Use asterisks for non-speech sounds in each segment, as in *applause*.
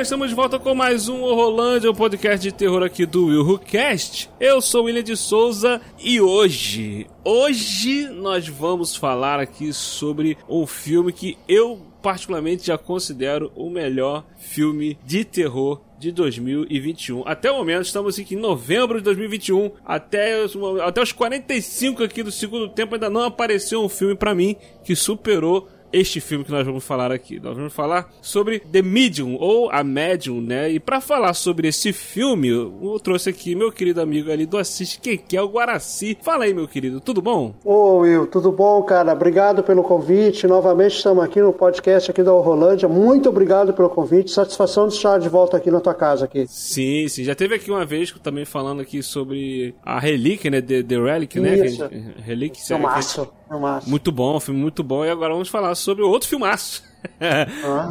Galera, estamos de volta com mais um Horrorlândia, um podcast de terror aqui do Will Who Cast. Eu sou o William de Souza e hoje, hoje nós vamos falar aqui sobre um filme que eu particularmente já considero o melhor filme de terror de 2021. Até o momento, estamos aqui em novembro de 2021. Até os, até os 45 aqui do segundo tempo, ainda não apareceu um filme para mim que superou este filme que nós vamos falar aqui. Nós vamos falar sobre The Medium ou A Medium, né? E para falar sobre esse filme, eu trouxe aqui meu querido amigo ali do Assiste Quem Quer, o Guaraci. Fala aí, meu querido, tudo bom? Ô Will, tudo bom, cara? Obrigado pelo convite. Novamente estamos aqui no podcast aqui da Rolândia. Muito obrigado pelo convite. Satisfação de estar de volta aqui na tua casa aqui. Sim, sim. Já teve aqui uma vez também falando aqui sobre a Relíquia, né? The, The Relic, né? Isso. Relíquia. É massa. Massa. Muito bom, filme muito bom. E agora vamos falar sobre outro filmaço. *laughs*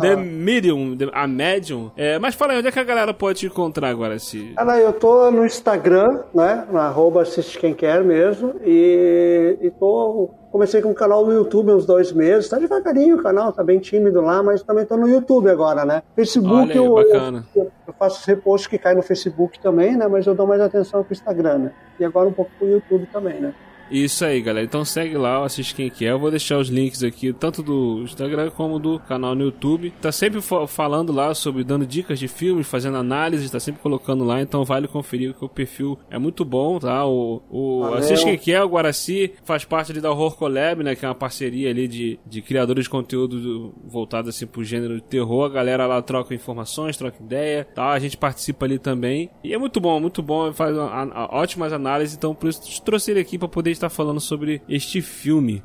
The Medium, The- a Medium. É, mas fala aí, onde é que a galera pode te encontrar agora? Se... Cara, eu tô no Instagram, né? No arroba assiste quem quer mesmo. E, e tô. Comecei com um canal no YouTube uns dois meses. Tá devagarinho o canal, tá bem tímido lá, mas também tô no YouTube agora, né? Facebook aí, eu, eu, eu faço repost que cai no Facebook também, né? Mas eu dou mais atenção pro Instagram, né? E agora um pouco pro YouTube também, né? Isso aí, galera. Então segue lá, assiste quem quer. Eu vou deixar os links aqui, tanto do Instagram como do canal no YouTube. Tá sempre fa- falando lá sobre, dando dicas de filmes, fazendo análise, tá sempre colocando lá. Então vale conferir que o perfil é muito bom, tá? O, o Valeu. Assiste quem quer, o Guaraci, faz parte ali da Horror Collab, né? Que é uma parceria ali de, de criadores de conteúdo do- voltado assim pro gênero de terror. A galera lá troca informações, troca ideia, tá? A gente participa ali também. E é muito bom, muito bom. Faz uma- a- ótimas análises. Então por isso trouxe ele aqui pra poder estar falando sobre este filme.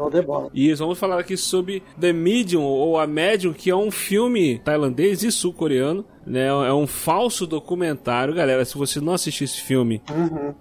Isso, vamos falar aqui sobre The Medium, ou A Medium, que é um filme tailandês e sul-coreano. Né? É um falso documentário. Galera, se você não assistiu esse filme,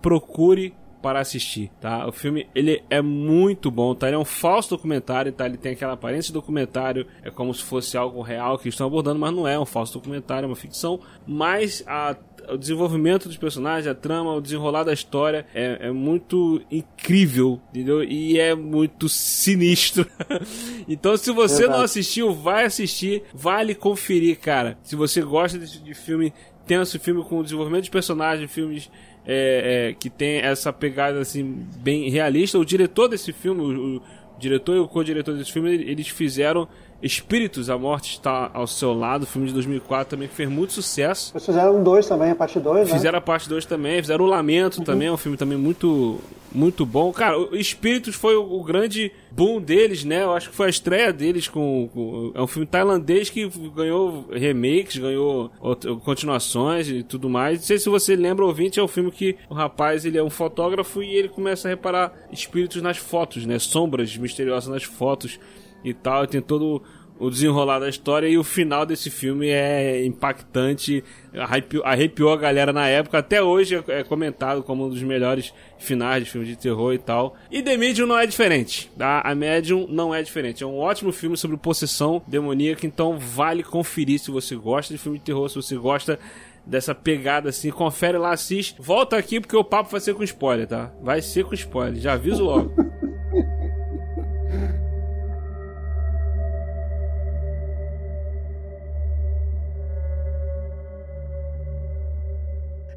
procure para assistir, tá? O filme, ele é muito bom, tá? Ele é um falso documentário, tá? Ele tem aquela aparência de documentário, é como se fosse algo real que estão abordando, mas não é um falso documentário, é uma ficção. Mas a- o desenvolvimento dos personagens, a trama, o desenrolar da história é, é muito incrível, entendeu? E é muito sinistro. *laughs* então, se você não Verdade. assistiu, vai assistir, vale conferir, cara. Se você gosta desse de filme tenso, filme com desenvolvimento de personagens, filmes é, é, que tem essa pegada assim bem realista. O diretor desse filme, o, o diretor e o co-diretor desse filme, eles fizeram Espíritos, a Morte está ao seu lado, filme de 2004 também que fez muito sucesso. Vocês fizeram dois também, a parte 2, né? Fizeram a parte 2 também, fizeram o Lamento também, é um filme também muito muito bom. Cara, o Espíritos foi o, o grande boom deles, né? Eu acho que foi a estreia deles com, com- é um filme tailandês que ganhou remakes, ganhou out- continuações e tudo mais. Não sei se você lembra, ouvinte, é um filme que o rapaz, ele é um fotógrafo e ele começa a reparar espíritos nas fotos, né? Sombras misteriosas nas fotos e tal, tem todo o desenrolar da história e o final desse filme é impactante, arrepiou, arrepiou a galera na época, até hoje é, é comentado como um dos melhores finais de filme de terror e tal. E The Medium não é diferente, tá? A Medium não é diferente, é um ótimo filme sobre possessão demoníaca, então vale conferir se você gosta de filme de terror, se você gosta dessa pegada assim, confere lá, assiste. Volta aqui porque o papo vai ser com spoiler, tá? Vai ser com spoiler, já aviso logo. *laughs*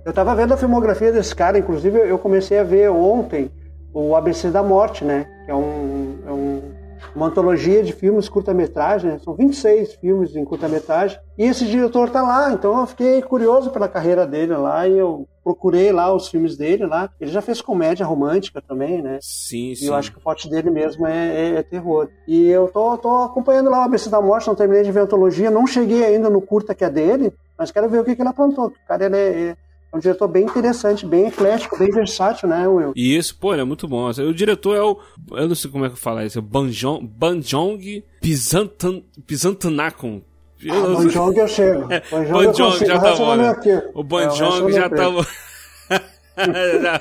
Eu tava vendo a filmografia desse cara, inclusive eu comecei a ver ontem o ABC da Morte, né? Que é, um, é um- uma antologia de filmes curta-metragem, né? São 26 filmes em curta-metragem. E esse diretor tá lá, então eu fiquei curioso pela carreira dele lá e eu procurei lá os filmes dele lá. Ele já fez comédia romântica também, né? Sim, E sim. eu acho que o forte dele mesmo é, é- é terror. E eu tô, tô acompanhando lá o ABC da Morte, não terminei de ver a antologia, não cheguei ainda no curta que é dele, mas quero ver o que, que ele aprontou. O cara ele é- É um diretor bem interessante, bem eclético, bem versátil, né, Will? Isso, pô, ele é muito bom. O diretor é o. Eu não sei como é que eu falo isso. É o Banjong, Banjong Pizantan, Pizantanakon. Ah, Banjong eu chego. É, Banjong já tá bom. Né? O Banjong é, já tá bom. *laughs* já,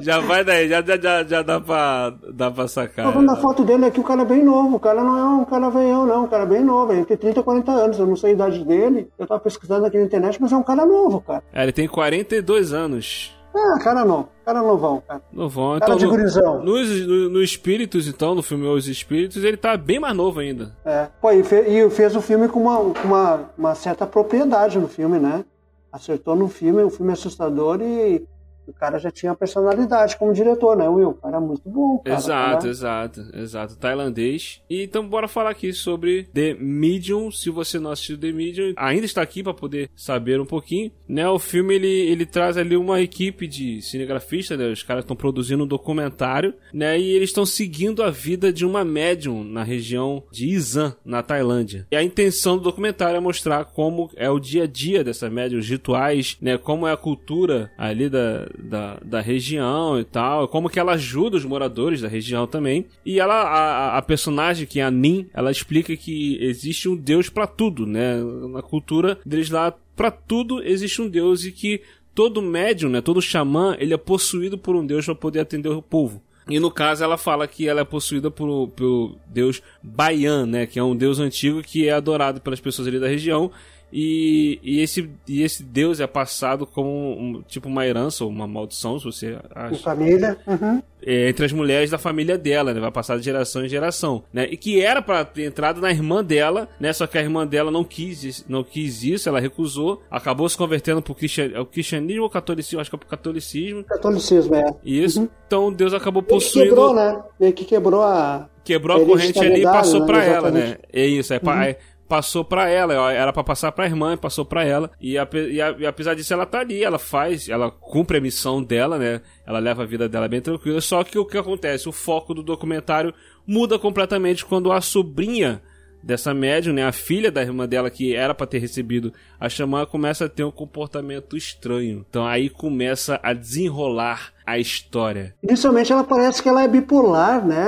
já vai daí, já, já, já dá, pra, dá pra sacar. Tô vendo a foto dele aqui, o cara é bem novo. O cara não é um cara veião, não. O cara é bem novo. Ele tem 30, 40 anos. Eu não sei a idade dele. Eu tava pesquisando aqui na internet, mas é um cara novo, cara. É, ele tem 42 anos. Ah, cara não. Cara novão, cara. Novão. Cara então, de gurizão. No, no, no, Espíritos, então, no filme Os Espíritos, ele tá bem mais novo ainda. É. Pô, e, fe, e fez o filme com, uma, uma, uma certa propriedade no filme, né? Acertou no filme, um filme assustador e o cara já tinha personalidade como diretor, né, Will? O cara é muito bom, cara. Exato, cara. exato, exato. Tailandês. E então bora falar aqui sobre The Medium. Se você não assistiu The Medium, ainda está aqui para poder saber um pouquinho. Né, o filme ele, ele traz ali uma equipe de cinegrafistas, né? Os caras estão produzindo um documentário, né? E eles estão seguindo a vida de uma médium na região de Isan, na Tailândia. E a intenção do documentário é mostrar como é o dia a dia dessa médium, os rituais, né? Como é a cultura ali da, da, da região e tal, como que ela ajuda os moradores da região também. E ela, a, a personagem, que é a Nin, ela explica que existe um deus para tudo, né? Na cultura deles lá, para tudo existe um deus e que todo médium, né, todo xamã, ele é possuído por um deus para poder atender o povo. E no caso ela fala que ela é possuída por, pelo deus Bayan, né, que é um deus antigo que é adorado pelas pessoas ali da região e, e, esse, e esse deus é passado como um, tipo uma herança ou uma maldição, se você acha. De família. Uhum. É, entre as mulheres da família dela, né? Vai passar de geração em geração, né? E que era para ter entrado na irmã dela, né? Só que a irmã dela não quis, não quis isso, ela recusou, acabou se convertendo pro cristian, é cristianismo ou catolicismo? Acho que é pro catolicismo. Catolicismo, é. Isso. Uhum. Então Deus acabou possuindo. Ele quebrou, né? Ele que quebrou a. Quebrou a corrente ali e passou né? para ela, né? É isso, é, uhum. é passou para ela, era para passar para a irmã, passou para ela. E, e, e, apesar disso, ela tá ali, ela faz, ela cumpre a missão dela, né? Ela leva a vida dela bem tranquila. Só que o que acontece? O foco do documentário muda completamente quando a sobrinha dessa médium, né, a filha da irmã dela que era para ter recebido a xamã começa a ter um comportamento estranho. Então aí começa a desenrolar a história. Inicialmente ela parece que ela é bipolar, né?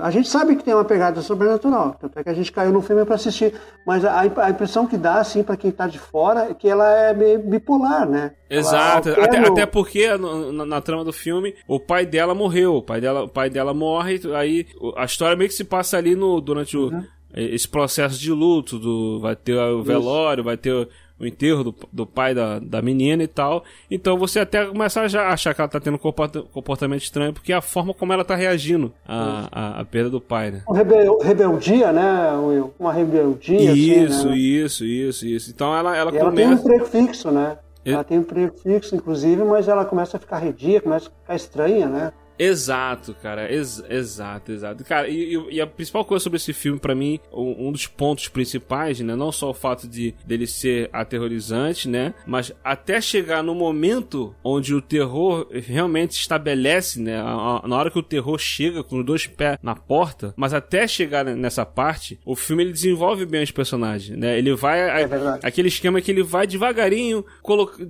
A gente sabe que tem uma pegada sobrenatural, tanto é que a gente caiu no filme para assistir, mas a, a, impressão que dá assim para quem tá de fora é que ela é bipolar, né? Exato, até, até porque na, na, trama do filme o pai dela morreu, o pai dela, o pai dela morre, aí a história meio que se passa ali no durante o uhum esse processo de luto, do, vai ter o velório, Isso. vai ter o enterro do, do pai da, da menina e tal. Então você até começa a já achar que ela tá tendo um comportamento estranho, porque é a forma como ela tá reagindo à, à, à perda do pai, né? Uma rebel, rebeldia, né, Will? Uma rebeldia. Isso, assim, né? isso, isso, isso. Então ela, ela e começa. Ela tem um emprego fixo, né? Ela tem um emprego fixo, inclusive, mas ela começa a ficar redia, começa a ficar estranha, né? Exato, cara. Ex exato, exato. Cara, e, e, a principal coisa sobre esse filme, para mim, um, um, dos pontos principais, né? Não só o fato de dele ser aterrorizante, né? Mas até chegar no momento onde o terror realmente estabelece, né? Na hora que o terror chega com os dois pés na porta, mas até chegar nessa parte, o filme ele desenvolve bem os personagens, né? Ele vai. É aquele esquema que ele vai devagarinho,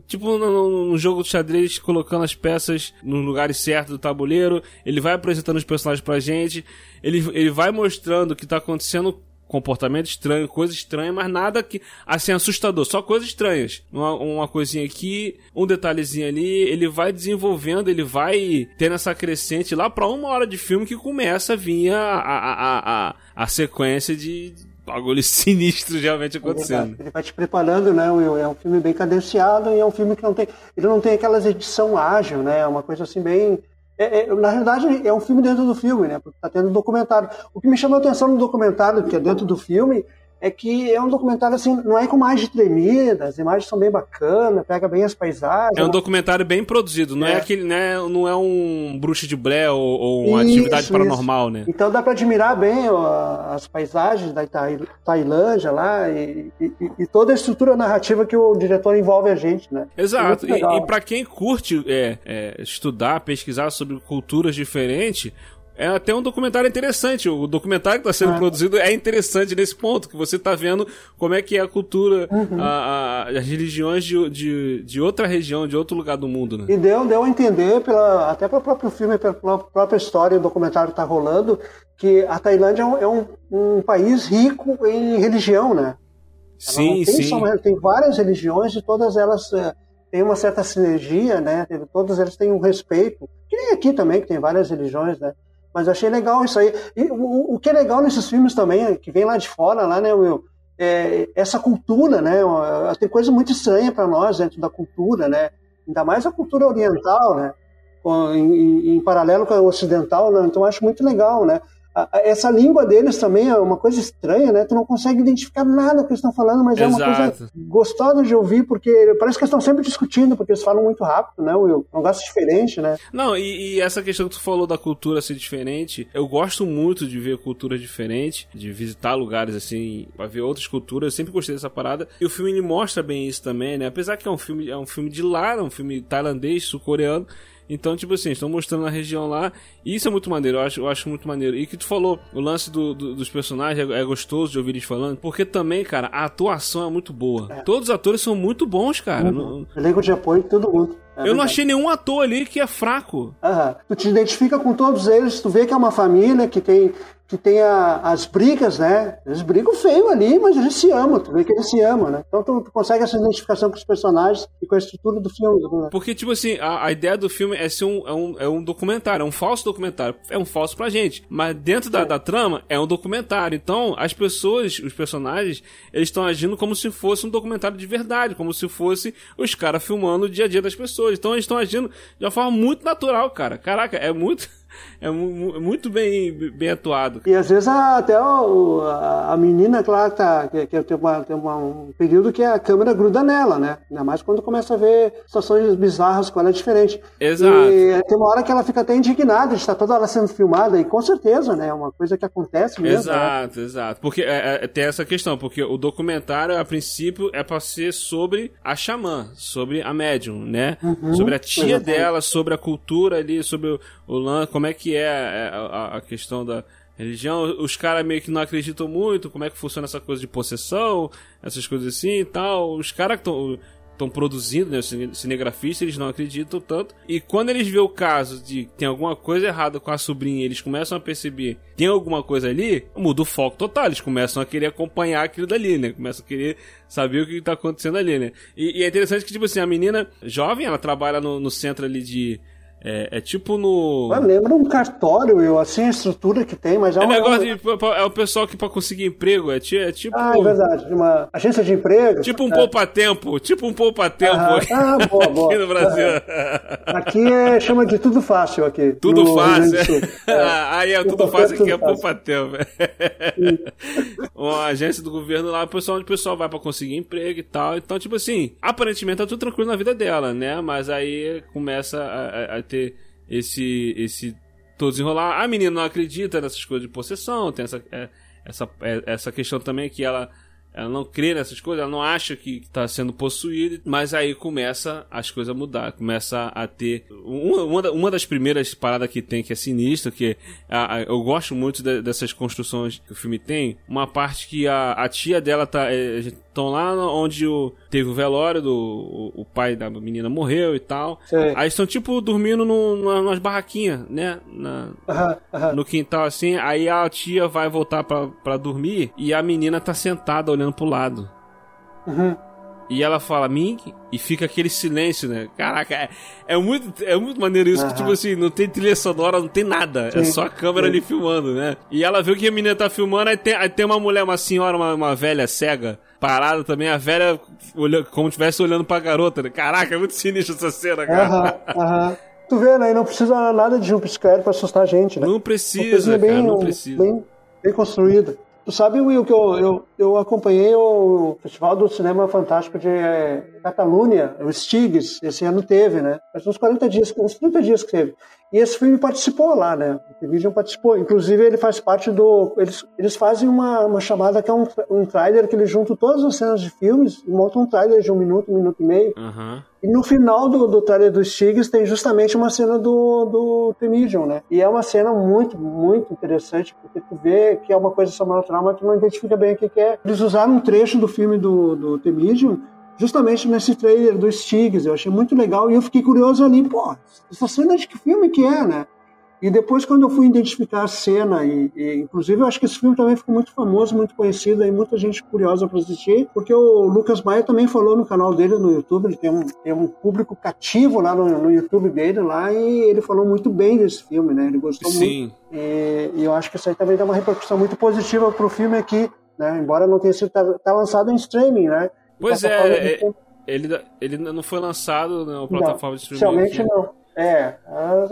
tipo no jogo de xadrez, colocando as peças nos lugares certos do tabuleiro ele vai apresentando os personagens pra gente, ele, ele vai mostrando que tá acontecendo comportamento estranho, coisa estranha, mas nada que assim assustador, só coisas estranhas. Uma, uma coisinha aqui, um detalhezinho ali, ele vai desenvolvendo, ele vai tendo essa crescente lá para uma hora de filme que começa a vir a, a, a, a, a sequência de bagulho *laughs* sinistro realmente acontecendo. Ele vai te preparando, né, Will? É um filme bem cadenciado e é um filme que não tem. Ele não tem aquelas edição ágil, né? É uma coisa assim bem é, é, na realidade, é um filme dentro do filme, né? Porque tá tendo um documentário. O que me chamou a atenção no documentário, que é dentro do filme, é que é um documentário assim, não é com imagem tremida, as imagens são bem bacanas, pega bem as paisagens. É um documentário bem produzido, não é, é aquele, né, não é um bruxo de Blair ou, ou uma isso, atividade paranormal, isso. né? Então dá para admirar bem ó, as paisagens da Tailândia lá e, e, e, toda a estrutura narrativa que o diretor envolve a gente, né? Exato. É e, e para quem curte é, é, estudar, pesquisar sobre culturas diferentes, é até um documentário interessante. O documentário que está sendo ah. produzido é interessante nesse ponto, que você está vendo como é que é a cultura, uhum. a, a, as religiões de, de, de, outra região, de outro lugar do mundo. Né? E deu, deu a entender, pela, até pelo próprio filme, pela própria história, o documentário está rolando, que a Tailândia é, um, é um, um, país rico em religião, né? Sim, tem, sim. Só, tem várias religiões e todas elas é, têm uma certa sinergia, né? Todas elas têm um respeito. Que nem aqui também, que tem várias religiões, né? Mas eu achei legal isso aí. E o, o que é legal nesses filmes também, que vem lá de fora, lá, né, Will? É essa cultura, né? Tem coisa muito estranha para nós dentro da cultura, né? Ainda mais a cultura oriental, né? Em, em, em paralelo com a ocidental, né? então acho muito legal, né? Essa língua deles também é uma coisa estranha, né? Tu não consegue identificar nada que eles estão falando, mas Exato. é uma coisa gostosa de ouvir, porque parece que eles estão sempre discutindo, porque eles falam muito rápido, né, Will? É um negócio diferente, né? Não, e, e, essa questão que tu falou da cultura ser diferente, eu gosto muito de ver cultura diferente, de visitar lugares assim, pra ver outras culturas, eu sempre gostei dessa parada. E o filme ele mostra bem isso também, né? Apesar que é um filme, é um filme de lá, é um filme tailandês, sul-coreano, então, tipo assim, estão mostrando a região lá. E isso é muito maneiro, eu acho, eu acho muito maneiro. E que tu falou, o lance do, do, dos personagens é, é, gostoso de ouvir eles falando. Porque também, cara, a atuação é muito boa. É. Todos os atores são muito bons, cara. Uhum. Elenco de apoio, todo mundo. É eu verdade. não achei nenhum ator ali que é fraco. Aham. Tu te identifica com todos eles, tu vê que é uma família que tem que tem a, as brigas, né? Eles brigam feio ali, mas eles se amam, tu vê que eles se amam, né? Então tu, tu consegue essa identificação com os personagens e com a estrutura do filme. Né? Porque, tipo assim, a, a, ideia do filme é ser um, é um, é um documentário, é um falso documentário. É um falso pra gente. Mas dentro da, da trama, é um documentário. Então, as pessoas, os personagens, eles estão agindo como se fosse um documentário de verdade, como se fosse os caras filmando o dia a dia das pessoas. Então, eles estão agindo de uma forma muito natural, cara. Caraca, é muito é muito bem, bem atuado. E às vezes até o, a, menina, claro, tá, que, que tem, uma, tem uma, um período que a câmera gruda nela, né? Ainda mais quando começa a ver situações bizarras com ela é diferente. Exato. E tem uma hora que ela fica até indignada de estar toda ela sendo filmada, e com certeza, né? É uma coisa que acontece mesmo. Né? Exato, né? exato. Porque é, é, tem essa questão, porque o documentário, a princípio, é pra ser sobre a xamã, sobre a médium, né? Uhum, sobre a tia exatamente. dela, sobre a cultura ali, sobre o, o lance, como é que é, é a, a questão da religião. Os caras meio que não acreditam muito como é que funciona essa coisa de possessão, essas coisas assim e tal. Os caras que estão produzindo, né, os cinegrafistas, eles não acreditam tanto. E quando eles vê o caso de que tem alguma coisa errada com a sobrinha, eles começam a perceber tem alguma coisa ali, muda o foco total. Eles começam a querer acompanhar aquilo dali, né? Começam a querer saber o que está acontecendo ali, né? E, e, é interessante que, tipo assim, a menina jovem, ela trabalha no, no centro ali de é, é, tipo no. Mas lembra um cartório, eu, assim, a estrutura que tem, mas é, é um. negócio de, é o pessoal que pra conseguir emprego, é, é tipo. Ah, é verdade, uma agência de emprego. Tipo um é. poupa-tempo, tipo um poupa-tempo ah, boa, boa. aqui no Brasil. *laughs* Aqui é, chama de tudo fácil aqui. Tudo fácil. É. *laughs* Aí é tudo fácil aqui é poupa-tempo. *laughs* uma agência do governo lá, o pessoal onde o pessoal vai pra conseguir emprego e tal. Então, tipo assim, aparentemente tá tudo tranquilo na vida dela, né? Mas aí começa a, a ter esse, esse todo desenrolar. A menina não acredita nessas coisas de possessão, tem essa, é, essa, é, essa questão também que ela ela não crê nessas coisas, ela não acha que está sendo possuída, mas aí começa as coisas a mudar, começa a ter. Uma, uma das primeiras paradas que tem que é sinistra, que a, a, eu gosto muito de, dessas construções que o filme tem, uma parte que a, a tia dela tá. Estão lá onde o, teve o velório do. O, o pai da menina morreu e tal. Sim. Aí estão tipo dormindo no, no, nas barraquinhas, né? Na, No quintal assim. Aí a tia vai voltar para dormir e a menina tá sentada olhando olhando pro lado. Uhum. E ela fala Ming e fica aquele silêncio, né? Caraca, é, é muito, é muito maneiro isso, uhum. que tipo assim, não tem trilha sonora, não tem nada. É Sim. É só a câmera Sim. ali filmando, né? E ela vê que a menina tá filmando, aí tem, aí tem uma mulher, uma senhora, uma, uma velha cega, parada também, a velha olhando, como se estivesse olhando pra garota, né? Caraca, é muito sinistro essa cena, cara. Aham, uhum, Tu vê, né? E não precisa nada de jumpscare pra assustar a gente, né? Não precisa, bem, cara, não precisa. Bem, bem construída. Tu sabe, Will, que eu, eu, eu acompanhei o Festival do Cinema Fantástico de Catalunha, o Stigs, esse ano teve, né? Faz uns 40 dias, uns 30 dias que teve. E esse filme participou lá, né? O Vision participou. Inclusive, ele faz parte do. Eles, eles fazem uma, uma chamada que é um, um trailer que eles juntam todas as cenas de filmes e montam um trailer de um minuto, um minuto e meio. Uhum. E no final do, do trailer dos Tigres tem justamente uma cena do, do Temidion, né? E é uma cena muito, muito interessante, porque tu vê que é uma coisa sobrenatural, mas tu não identifica bem o que, que é. Eles usaram um trecho do filme do, do Temidion justamente nesse trailer dos Tigres. Eu achei muito legal e eu fiquei curioso ali, pô, essa cena de que filme que é, né? E depois, quando eu fui identificar a cena, e, e, inclusive eu acho que esse filme também ficou muito famoso, muito conhecido, e muita gente curiosa para assistir, porque o Lucas Maia também falou no canal dele no YouTube, ele tem um, tem um público cativo lá no, no YouTube dele, lá, e ele falou muito bem desse filme, né? Ele gostou Sim. muito. E, e eu acho que isso aí também dá uma repercussão muito positiva para o filme aqui, né? Embora não tenha sido tá, tá lançado em streaming, né? Pois é, é ele, ele não foi lançado na plataforma não, de streaming. Realmente não. É,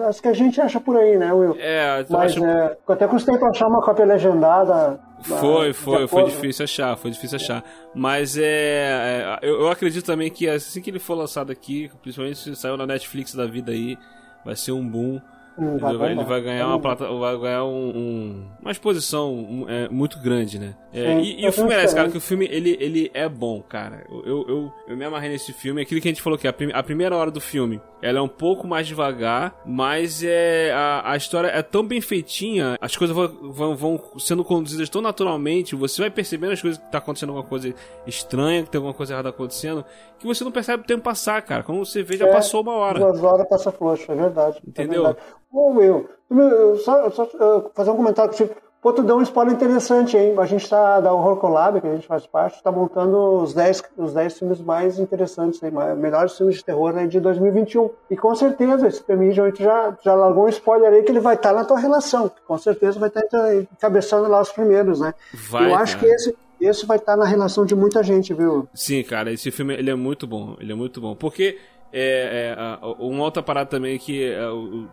as que a gente acha por aí, né, Will? É, mas acho... é, até custei pra achar uma cópia legendada. Foi, foi, foi difícil achar, foi difícil achar. Mas é, é eu, eu, acredito também que assim que ele for lançado aqui, principalmente se saiu na Netflix da vida aí, vai ser um boom. Hum, ele, vai, ele, vai, ganhar uma plata, vai ganhar um, um, uma exposição um, é, muito grande, né? É, Sim, e, e o filme merece, cara, que o filme ele, ele é bom, cara. Eu, eu, eu, me amarrei nesse filme. Aquilo que a gente falou que a, prim, a primeira hora do filme ela é um pouco mais devagar, mas é a, a história é tão bem feitinha, as coisas vão, vão, vão, sendo conduzidas tão naturalmente, você vai percebendo as coisas que tá acontecendo alguma coisa estranha, que tem alguma coisa errada acontecendo, que você não percebe o tempo passar, cara. Quando você vê, já é, passou uma hora. Duas horas passa frouxo, é verdade. É Entendeu? É verdade. Will, só, só fazer um comentário contigo. Pô, tu deu um spoiler interessante, hein? A gente tá, da Horror Collab, que a gente faz parte, está montando os 10, os 10 filmes mais interessantes, hein? melhores filmes de terror né, de 2021. E com certeza, esse Permission 8 já, já largou um spoiler aí que ele vai estar tá na tua relação. Com certeza vai estar tá encabeçando lá os primeiros, né? Vai, Eu acho cara. que esse, esse vai estar tá na relação de muita gente, viu? Sim, cara, esse filme ele é muito bom. Ele é muito bom. Porque é, é, uma outra parada também que é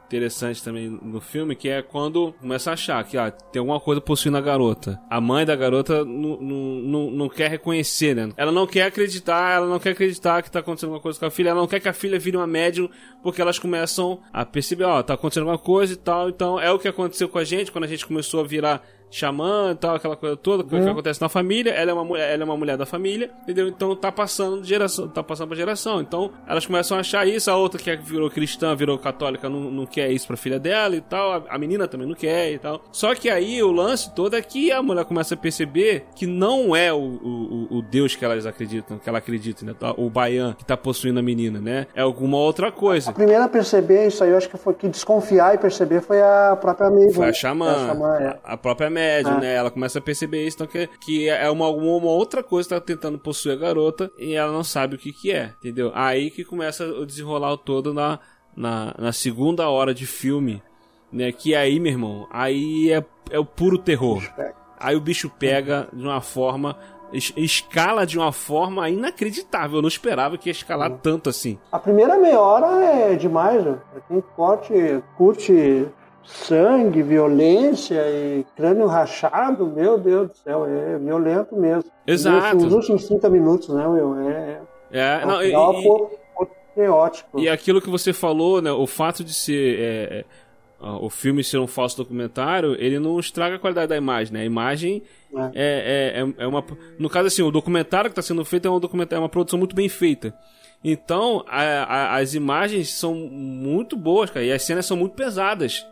interessante também no filme, que é quando começa a achar que ah, tem alguma coisa possuindo a garota. A mãe da garota não quer reconhecer, né? Ela não quer acreditar, ela não quer acreditar que tá acontecendo alguma coisa com a filha, ela não quer que a filha vire uma médium, porque elas começam a perceber, ó, tá acontecendo alguma coisa e tal. Então é o que aconteceu com a gente quando a gente começou a virar xamã e tal, aquela coisa toda que, uhum. que acontece na família. Ela é uma mulher, ela é uma mulher da família, entendeu? Então tá passando de geração, tá passando pra geração. Então elas começam a achar isso, a outra que virou cristã, virou católica, não, não quer isso pra filha dela e tal. A, a, menina também não quer e tal. Só que aí o lance todo é que a mulher começa a perceber que não é o, o, o Deus que elas acreditam, que ela acredita, né? Tá, o Baian que tá possuindo a menina, né? É alguma outra coisa. A primeira a perceber isso aí, eu acho que foi que desconfiar e perceber foi a própria amiga. Foi a xamã, a, xamã, é. a própria médium, ah. né? Ela começa a perceber isso, então que, que é uma, uma outra coisa que tá tentando possuir a garota e ela não sabe o que que é, entendeu? Aí que começa o desenrolar todo na, na, na segunda hora de filme, né? Que aí, meu irmão, aí é, é o puro terror. Aí o bicho pega de uma forma escala de uma forma inacreditável. Eu não esperava que ia escalar tanto assim. A primeira meia hora é demais, né? Quem curte, curte sangue, violência e crânio rachado, meu Deus do céu, é violento mesmo. Exato. Os últimos 30 minutos, né, Will? É, é, é não, e, e, e aquilo que você falou, né, o fato de ser é, é o filme ser um falso documentário, ele não estraga a qualidade da imagem, né? A imagem é, é, é, é uma... No caso, assim, o documentário que está sendo feito é, um documentário, é uma produção muito bem feita. Então, a, a, as imagens são muito boas, cara, e as cenas são muito pesadas.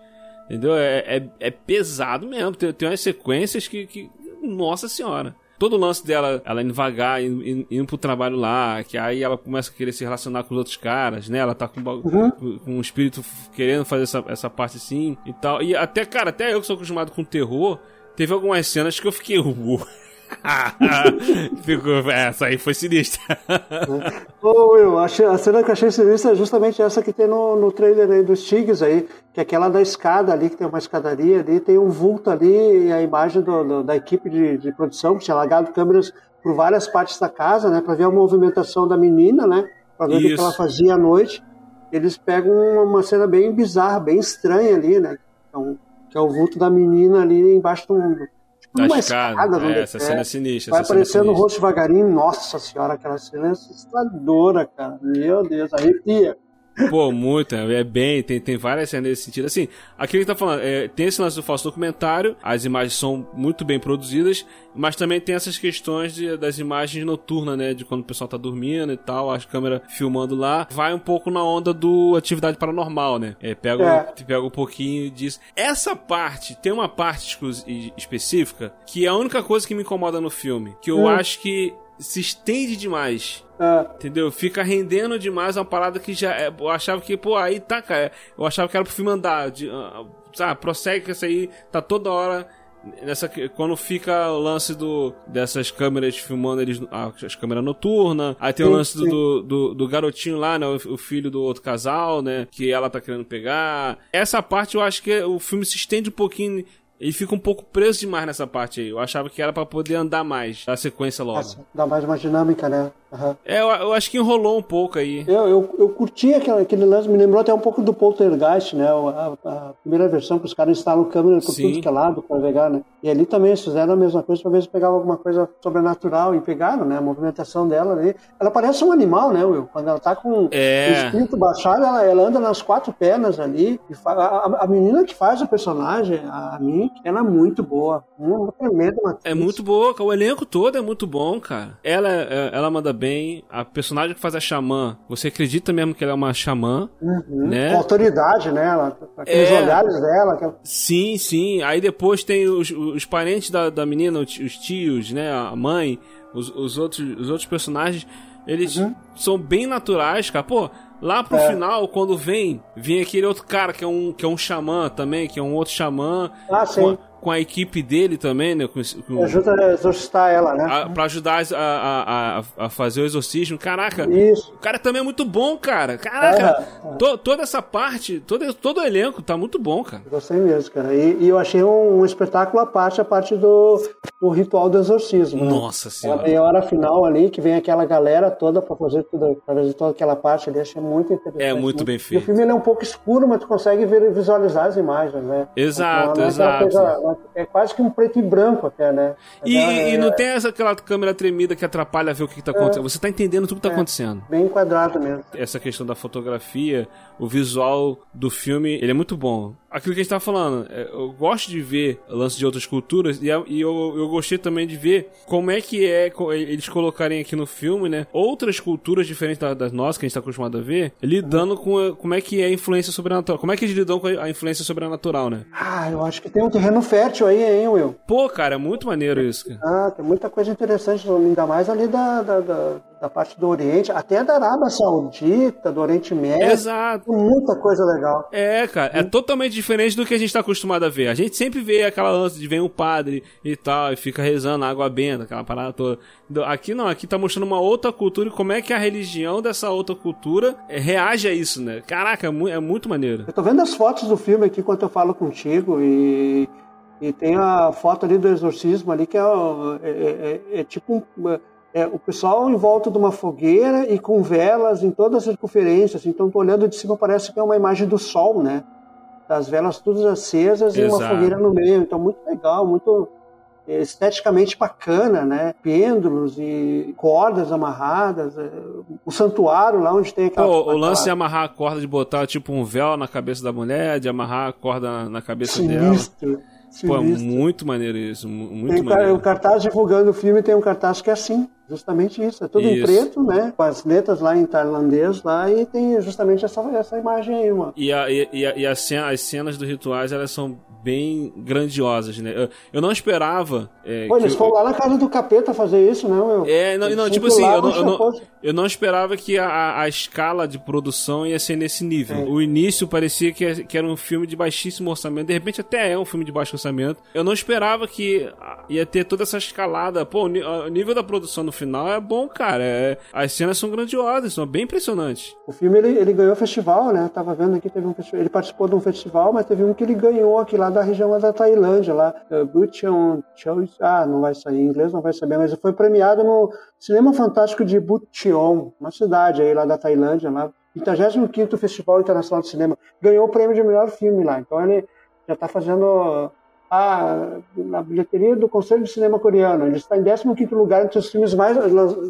Entendeu? É, é, é pesado mesmo. Tem, tem umas sequências que, que. Nossa senhora. Todo o lance dela, ela indo vagar, indo, indo pro trabalho lá, que aí ela começa a querer se relacionar com os outros caras, né? Ela tá com, uhum. com, com um espírito querendo fazer essa, essa parte assim e tal. E até, cara, até eu que sou acostumado com terror, teve algumas cenas que eu fiquei. *laughs* Ficou, essa aí foi sinistra. *laughs* Ô Will, a cena que eu achei sinistra é justamente essa que tem no, no trailer aí dos Tigres aí, que é aquela da escada ali, que tem uma escadaria ali, tem um vulto ali e a imagem do, do, da equipe de, de produção, que tinha largado câmeras por várias partes da casa, né, para ver a movimentação da menina, né, para ver Isso. o que ela fazia à noite. Eles pegam uma cena bem bizarra, bem estranha ali, né, então, que é o vulto da menina ali embaixo do, uma escada, é, essa cena é sinistra. Vai aparecendo o é rosto devagarinho. Nossa senhora, aquela cena é assustadora, cara. Meu Deus, arrepia. Pô, muito, é, é bem, tem, tem várias cenas nesse sentido. Assim, aqui ele tá falando, é, tem esse lance do falso documentário, as imagens são muito bem produzidas, mas também tem essas questões de, das imagens noturnas, né? De quando o pessoal tá dormindo e tal, as câmeras filmando lá. Vai um pouco na onda do atividade paranormal, né? É, pega, é. pega um pouquinho disso. Essa parte, tem uma parte específica que é a única coisa que me incomoda no filme. Que eu hum. acho que se estende demais. É. Entendeu? Fica rendendo demais uma parada que já. É, eu achava que, pô, aí tá, cara. Eu achava que era pro filme andar. De, uh, sabe, prossegue que isso aí tá toda hora. Nessa, quando fica o lance do, dessas câmeras filmando eles, as câmeras noturnas, aí tem o lance do, do, do, garotinho lá, né, o, filho do outro casal, né, que ela tá querendo pegar. Essa parte eu acho que o filme se estende um pouquinho ele fica um pouco preso demais nessa parte aí. Eu achava que era para poder andar mais, a sequência logo. Nossa, dá mais uma dinâmica, né? Uhum. É, eu, eu, acho que enrolou um pouco aí. Eu, eu, eu curti aquele, aquele lance, me lembrou até um pouco do Poltergeist, né? A, a primeira versão que os caras instalam câmera por Sim. tudo que é lado pra pegar, né? E ali também eles fizeram a mesma coisa pra ver se pegava alguma coisa sobrenatural e pegaram, né? A movimentação dela ali. Ela parece um animal, né, Will? Quando ela tá com é. o espírito baixado, ela, ela anda nas quatro pernas ali. E a, a, a, menina que faz o personagem, a Mick, ela é muito boa. Uma tremenda É muito boa, o elenco todo é muito bom, cara. Ela, é, ela manda bem bem. A personagem que faz a xamã, você acredita mesmo que ela é uma xamã, uhum. né? Com autoridade, né? Ela, aqueles é... olhares dela. Que... Sim, sim. Aí depois tem os, os parentes da, da menina, os tios, né? A mãe, os, os, outros, os outros personagens, eles uhum. são bem naturais, cara. Pô, Lá pro é. final, quando vem, vem aquele outro cara que é um, que é um xamã também, que é um outro xamã. Ah, sim com a equipe dele também, né? Com, com, Ajuda a exorcistar ela, né? A, pra ajudar a, a, a, a, fazer o exorcismo. Caraca, Isso. o cara também é muito bom, cara. Caraca, é, to, toda essa parte, todo, todo o elenco tá muito bom, cara. Gostei mesmo, cara. E, e eu achei um, um, espetáculo à parte, a parte do, do ritual do exorcismo. Né? Nossa né? senhora. A meia hora final ali, que vem aquela galera toda pra fazer tudo, pra fazer toda aquela parte ali, achei muito interessante. É muito bem feito. E o filme é um pouco escuro, mas tu consegue ver, visualizar as imagens, né? Exato, então, é exato. É quase que um preto e branco até, né? E, é, e não tem essa, aquela câmera tremida que atrapalha ver o que, está acontecendo. É, Você está entendendo tudo que está é, acontecendo. Bem enquadrado mesmo. Essa questão da fotografia, o visual do filme, ele é muito bom. Aquilo que a gente estava falando, é, eu gosto de ver lance de outras culturas e, e eu, eu gostei também de ver como é que é eles colocarem aqui no filme, né? Outras culturas diferentes das nossas que a gente está acostumado a ver, lidando com como é que é a influência sobrenatural. Como é que eles lidam com a influência sobrenatural, né? Ah, eu acho que tem um terreno fértil aí, hein, Will? Pô, cara, é muito maneiro isso. Cara. Ah, tem muita coisa interessante, ainda mais ali da, da, da, da parte do Oriente, até da Arábia Saudita, do Oriente Médio. Exato. Muita coisa legal. É, cara, é totalmente diferente do que a gente está acostumado a ver. A gente sempre vê aquela lance de vem um padre e tal, e fica rezando água benta, aquela parada toda. Aqui não, aqui tá mostrando uma outra cultura e como é que a religião dessa outra cultura é, reage a isso, né? Caraca, é, é muito maneiro. Eu tô vendo as fotos do filme aqui enquanto eu falo contigo e e tem a foto ali do exorcismo ali, que é, é, é, é tipo um, é, o pessoal em volta de uma fogueira e com velas em todas as circunferências. Então, tô olhando de cima, parece que é uma imagem do sol, né? Das velas todas acesas Exato. e uma fogueira no meio. Então, muito legal, muito esteticamente bacana, né? Pêndulos e cordas amarradas, é, o santuário lá onde tem aquela. Pô, o lance de amarrar a corda, de botar tipo um véu na cabeça da mulher, de amarrar a corda na cabeça Sinistro. dela. Pô, é muito maneiro isso, muito tem maneiro. O cartaz divulgando o filme tem um cartaz que é assim, justamente isso. É tudo isso. em preto, né? Com as letras lá em tailandês lá e tem justamente essa, essa imagem aí, mano. E, a, e, e, a, e a cena, as cenas dos rituais, elas são bem grandiosas, né? Eu, eu não esperava. É, Pô, eles foram lá na casa do capeta fazer isso, né, meu? É, não, não tipo assim, eu não, eu, não, eu não, esperava que a, a escala de produção ia ser nesse nível. É. O início parecia que, que era um filme de baixíssimo orçamento, de repente até é um filme de baixo orçamento. Eu não esperava que ia ter toda essa escalada. Pô, o nível da produção no final é bom, cara. É, as cenas são grandiosas, são bem impressionantes. O filme ele, ele ganhou festival, né? tava vendo aqui, teve um festival, ele participou de um festival, mas teve um que ele ganhou aqui lá da região da Tailândia, lá, Butcheon ah, não vai sair em inglês, não vai saber, mas foi premiado no Cinema Fantástico de Butcheon, uma cidade aí lá da Tailândia, lá, 25º Festival Internacional de Cinema, ganhou o prêmio de melhor filme lá, então ele já está fazendo a, na bilheteria do Conselho de Cinema Coreano, ele está em 15º lugar entre os filmes mais,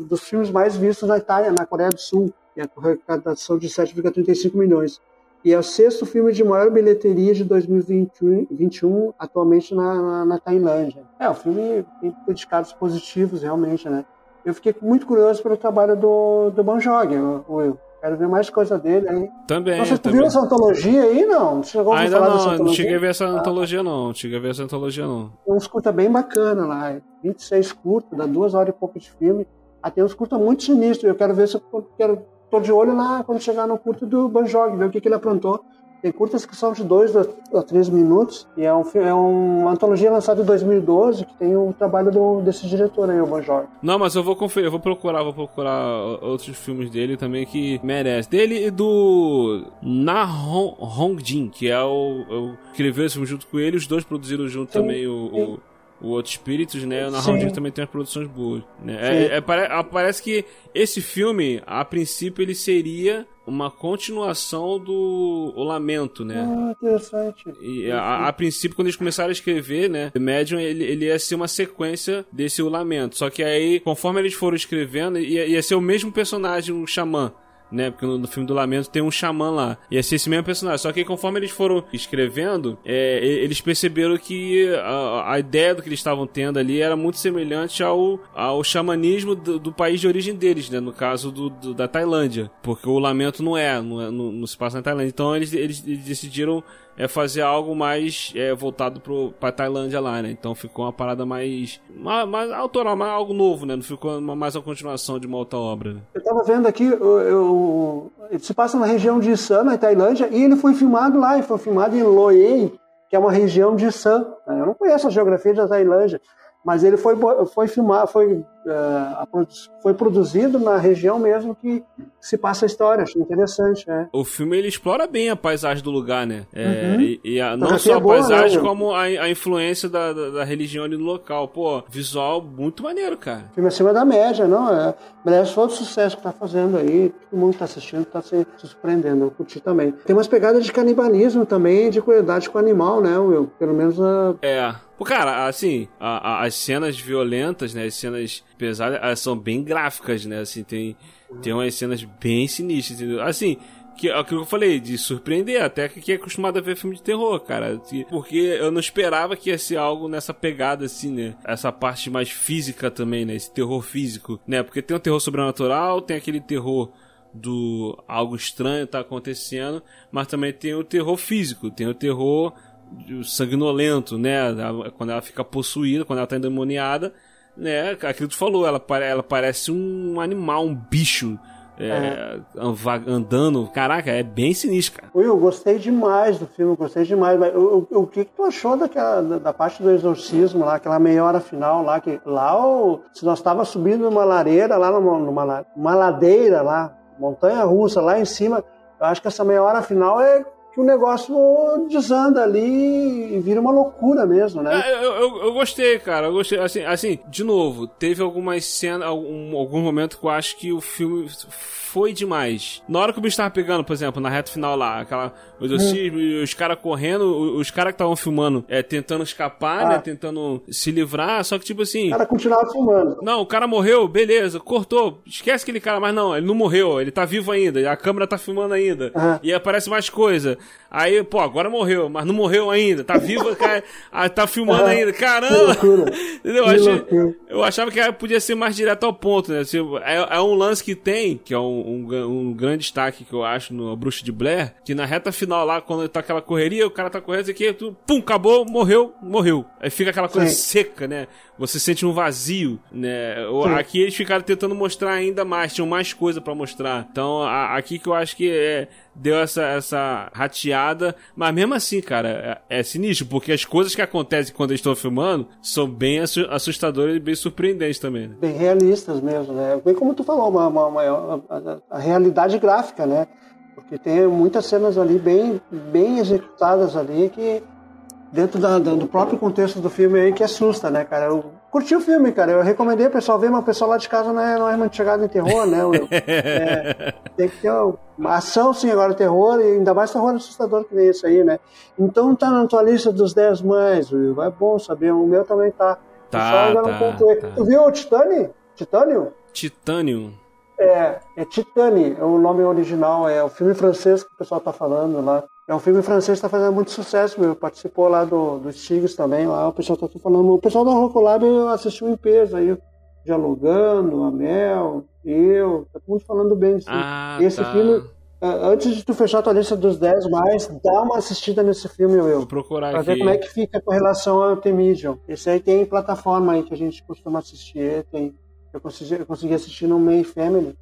dos filmes mais vistos na Itália, na Coreia do Sul, e a arrecadação de 7,35 milhões. E é o sexto filme de maior bilheteria de 2021, atualmente na, na, na Tailândia. É, o filme tem dedicados positivos, realmente, né? Eu fiquei muito curioso pelo trabalho do, do Banjog, Will. Quero ver mais coisa dele aí. Também. Você também. viu essa antologia aí, não? Chegou a Ainda não, não cheguei a ver essa antologia não, cheguei a ver essa antologia não. Tem uns curta bem bacana lá. 26 curtas, dá duas horas e pouco de filme. Ah, tem uns curta muito sinistros. Eu quero ver se eu quero. Tô de olho lá quando chegar no curto do Banjog, ver o que, que ele aprontou. Tem curtas que são de 2 a 3 minutos. E é, um, é uma antologia lançada em 2012 que tem o trabalho do- desse diretor aí, o Banjog. Não, mas eu vou conferir, eu vou procurar, vou procurar outros filmes dele também que merece. Dele e do Na Hong, Jin, que é o, o que esse filme junto com ele, os dois produziram junto Sim, também o, o, o Outros Espíritos, né? O Na Sim. Hong Jin também tem as produções boas. Né? É, é, ah, parece que esse filme, a princípio, ele seria uma continuação do O Lamento, né? Ah, interessante. E a, a princípio, quando eles começaram a escrever, né? The Medium, ele, ele ia ser uma sequência desse O Lamento. Só que aí, conforme eles foram escrevendo, ia, ia ser o mesmo personagem, um xamã. Né, porque no, no filme do Lamento tem um xamã lá. Ia ser esse mesmo personagem. Só que conforme eles foram escrevendo, é, e- eles perceberam que a, a ideia do que eles estavam tendo ali era muito semelhante ao, ao xamanismo do, do país de origem deles, né? No caso do, do- da Tailândia. Porque o Lamento não é, não, é, não, não se passa na Tailândia. Então eles, eles, eles decidiram é fazer algo mais é, voltado pro, pra Tailândia lá, né? Então ficou uma parada mais, mais, mais autoral, mais algo novo, né? Não ficou uma, mais uma continuação de uma outra obra, né? Eu tava vendo aqui, eu, eu- ele se passa na região de Isan, na Tailândia, e ele foi filmado lá, ele foi filmado em Loei, que é uma região de Isan. Eu não conheço a geografia da Tailândia, mas ele foi, foi filmado, foi, produ- foi produzido na região mesmo que se passa a história. Achei interessante, né? O filme ele explora bem a paisagem do lugar, né? É, Uhum. E, e a- não só a boa, paisagem, né? como a, a influência da, da, da religião ali no local. Pô, visual muito maneiro, cara. Filme acima da média, não? É, merece todo o sucesso que tá fazendo aí. Todo mundo que tá assistindo tá se, se surpreendendo. Eu curti também. Tem umas pegadas de canibalismo também, de crueldade com o animal, né, Will? Pelo menos a, É. Cara, assim, a- a- as cenas violentas, né? As cenas pesadas, elas são bem gráficas, né? Assim, tem, tem umas cenas bem sinistras, entendeu? Assim, que, é aquilo que eu falei, de surpreender, até que é acostumado a ver filme de terror, cara. Que- Porque eu não esperava que ia ser algo nessa pegada, assim, né? Essa parte mais física também, né? Esse terror físico, né? Porque tem o terror sobrenatural, tem aquele terror do algo estranho tá acontecendo, mas também tem o terror físico, tem o terror sanguinolento, né? Quando ela fica possuída, quando ela tá endemoniada, né? Aquilo que tu falou, ela, ela parece um animal, um bicho. é, va- andando, caraca, é bem sinistro, cara. Will, gostei demais do filme, gostei demais. O, o, o que, que tu achou daquela, da, da parte do exorcismo lá, aquela meia hora final lá, que lá o, se nós estava subindo numa lareira, lá numa, numa la- uma ladeira lá, montanha russa, lá em cima, eu acho que essa meia hora final é que o negócio desanda ali e vira uma loucura mesmo, né? É, eu, eu, eu gostei, cara. Eu gostei. Assim, assim, de novo, teve algumas cenas, algum, algum momento que eu acho que o filme foi demais. Na hora que o bicho tava pegando, por exemplo, na reta final lá, aquela exorcismo, e os caras correndo, os caras que estavam filmando, é, tentando escapar, Ah. né? Tentando se livrar, só que tipo assim. O cara continuava filmando. Não, o cara morreu, beleza, cortou. Esquece aquele cara, mas não, ele não morreu, ele tá vivo ainda, a câmera tá filmando ainda. Aham. E aparece mais coisa. Aí, pô, agora morreu, mas não morreu ainda, tá vivo, *laughs* cara, ah, tá filmando Aham. ainda. Caramba! *laughs* Eu, achei- eu achava que podia ser mais direto ao ponto, né? Assim, é, é um lance que tem, que é um, um, um grande destaque que eu acho no Bruxa de Blair, que na reta final lá, quando tá aquela correria, o cara tá correndo, aqui, tu, pum, acabou, morreu, morreu. Aí fica aquela coisa Sim. seca, né? Você sente um vazio, né? Sim. Aqui eles ficaram tentando mostrar ainda mais, tinham mais coisa pra mostrar. Então, a- aqui que eu acho que é, deu essa, essa rateada, mas mesmo assim, cara, é, é sinistro, porque as coisas que acontecem quando eles estão filmando são bem assu- assustadoras e bem surpreendentes também, né? bem realistas mesmo, né? Bem como tu falou, uma, uma- uma- a, a realidade gráfica, né? Porque tem muitas cenas ali bem, bem executadas ali que dentro da- do próprio contexto do filme aí que assusta, né, cara? Eu curti o filme, cara. Eu recomendei o pessoal ver, mas o pessoal lá de casa não é, não é muito chegado em terror, né? Eu- é, tem que ter uma ação, sim, agora terror, e ainda mais terror assustador que nem esse aí, né? Então tá na tua lista dos 10 mais, Will. É bom saber, o meu também tá. Tá, tá, tá. Tu viu o Titânio? Titânio? Titânio. É, é Titane, é o nome original, é o filme francês que o pessoal tá falando lá. É um filme francês que está fazendo muito sucesso, meu. Participou lá do, do Stigs também, lá o pessoal tá falando. O pessoal da Rocolab assistiu em peso aí, dialogando, a Mel, eu, tá todo mundo falando bem disso. Ah, Esse tá. filme, é, antes de tu fechar a tua lista dos 10 mais, dá uma assistida nesse filme, Vou eu. procurar Pra aqui. ver como é que fica com relação ao The Medium. Esse aí tem plataforma aí que a gente costuma assistir. Tem, eu, consegui, eu consegui assistir no Main Family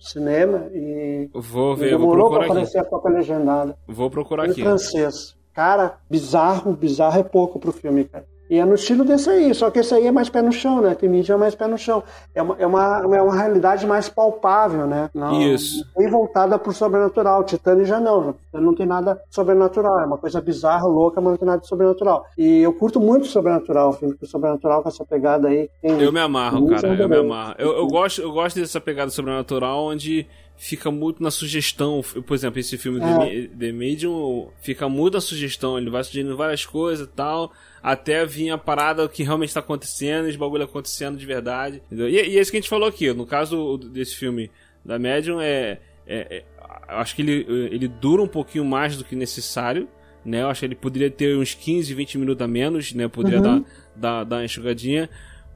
cinema e Vou ver, vou demorou pra procurar aqui. aparecer a própria legendada. Vou procurar Em aqui. francês. Cara, bizarro, bizarro é pouco pro filme, cara. E é no estilo desse aí, só que esse aí é mais pé no chão, né? Mídia é mais pé no chão. É uma, é uma, é uma realidade mais palpável, né? Não, Isso. Bem voltada pro sobrenatural. Titânio já não. Não tem nada sobrenatural. É uma coisa bizarra, louca, mas não tem nada de sobrenatural. E eu curto muito sobrenatural, o filme, porque o sobrenatural com essa pegada aí. Tem, Eu me amarro, cara. Eu me amarro. Eu, eu gosto, eu gosto dessa pegada sobrenatural onde fica muito na sugestão. Por exemplo, esse filme The, É. Me- The Medium fica muito na sugestão. Ele vai sugerindo várias coisas e tal. Até vir a parada que realmente está acontecendo, os bagulho acontecendo de verdade. E, e é isso que a gente falou aqui. No caso desse filme da Medium, é, é- é- acho que ele, ele dura um pouquinho mais do que necessário. Né? Eu acho que ele poderia ter uns 15, 20 minutos a menos, né? Poderia Uhum. dar, dar, dar uma enxugadinha.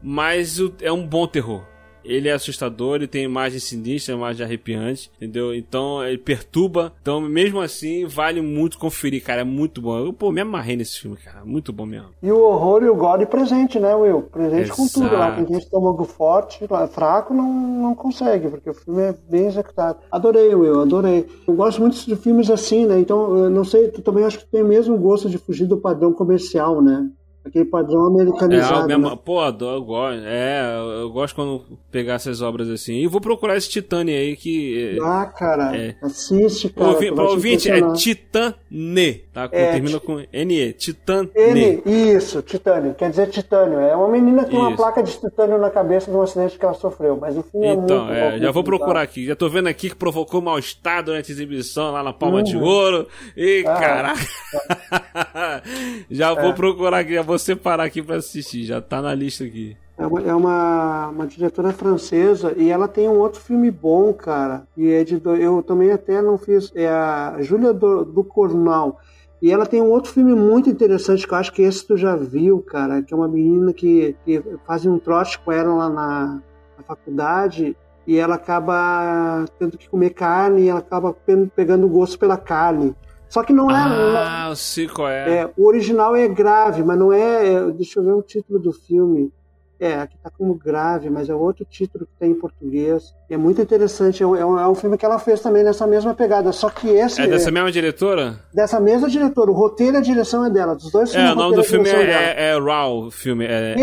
Mas é um bom terror. Ele é assustador, ele tem imagem sinistra, imagem arrepiante, entendeu? Então ele perturba. Então, mesmo assim, vale muito conferir, cara. É muito bom. Eu, pô, me amarrei nesse filme, cara. Muito bom mesmo. E o horror e o gore presente, né, Will? Presente com tudo lá. Exato. Quem tem estômago forte, fraco, não, não consegue, porque o filme é bem executado. Adorei, Will, adorei. Eu gosto muito de filmes assim, né? Então, eu não sei, tu também acho que tem o mesmo gosto de fugir do padrão comercial, né? Aquele padrão É, americanizado. algo mesmo, né? pô, adoro, eu gosto. É, eu- eu gosto quando pegar essas obras assim. E vou procurar esse Titane aí que. é, Ah, cara, É. assiste, cara. Ouvi, pra ouvinte, é. Titane, tá? É, Termina com NE. Titane. Ele, isso, titânio, quer dizer titânio. É uma menina tem uma placa de titânio na cabeça de um acidente que ela sofreu. Mas o filme é muito Então, é, bom, já vou procurar aqui. Já tô vendo aqui que provocou mal-estar durante a exibição lá na Palma de Uhum. Ouro. E Ah. caraca. *laughs* já vou procurar aqui, já vou separar aqui pra assistir. Já tá na lista aqui. É uma, é uma, uma diretora francesa e ela tem um outro filme bom, cara. E é de eu também até não fiz. É a Júlia do, do Cornal. E ela tem um outro filme muito interessante que eu acho que esse tu já viu, cara. Que é uma menina que, que faz um trote com ela lá na, na faculdade e ela acaba tendo que comer carne e ela acaba pe- pegando gosto pela carne. Só que não é. Ah, sei qual é. É, o original é grave, mas não é, é- Deixa eu ver o título do filme. É, aqui tá como grave, mas é outro título que tem em português. E é muito interessante. É um, é um- é um filme que ela fez também nessa mesma pegada. Só que esse. É dessa mesma diretora? dessa mesma diretora. O roteiro e a direção é dela. Dos dois É, filmes, o nome do filme é, é, é Raw, o filme. É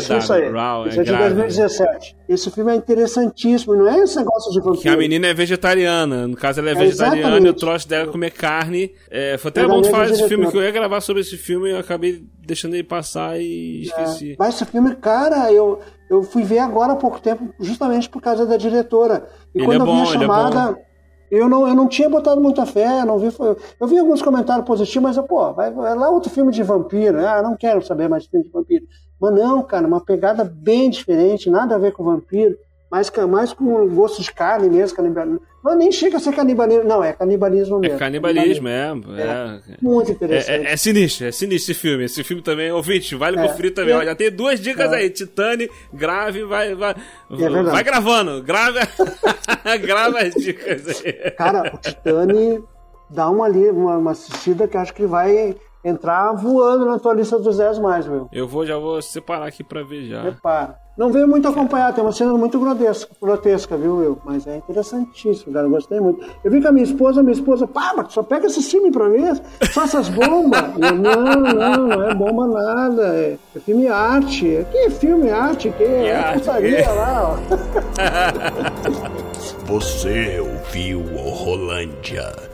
Isso, isso aí. R-A-W. Raw, Isso é é de grave. 2017. Esse filme é interessantíssimo. Não é esse negócio de vampiro. Que a menina é vegetariana. No caso, ela é É, vegetariana e o exatamente. troço dela é comer carne. É, foi até É bom tu mesma falar desse filme, que eu ia gravar sobre esse filme e eu acabei deixando ele passar e esqueci. Mas esse filme, cara, eu, eu fui ver agora há pouco tempo, justamente por causa da diretora. E Ele quando é eu vi bom, a é chamada, bom. eu, não, eu não tinha botado muita fé, não vi, foi- eu vi alguns comentários positivos, mas eu, pô, vai, vai lá outro filme de vampiro. Ah, não quero saber mais de filme de vampiro. Mas não, cara, uma pegada bem diferente, nada a ver com vampiro. Mais, ca- mais com gosto de carne mesmo, canibalismo. Mas nem chega a ser canibalismo, não, é canibalismo É mesmo. canibalismo, é. é. Muito É, interessante. é- é sinistro, é sinistro esse filme. Esse filme também, ouvinte, vale É. conferir também. É. Ó, já tem duas dicas É. aí. Titane, grave, vai, vai, vai gravando. Grava, *laughs* grava as dicas aí. Cara, o Titane dá uma, uma, uma assistida que acho que vai entrar voando na tua lista dos 10 mais, meu. Eu vou, já vou separar aqui pra ver já. Repara. Não veio muito acompanhar, tem uma cena muito grotesca, grotesca, viu, Will? Mas é interessantíssimo, cara. Eu gostei muito. Eu vi com a minha esposa, minha esposa, pá, mas só pega esse filme pra ver, só essas bombas. *laughs* Eu, não, não, não é bomba nada. É, é filme arte. Que filme arte? Que é arte, putaria que- lá, ó. *laughs* Você ouviu o Rolândia.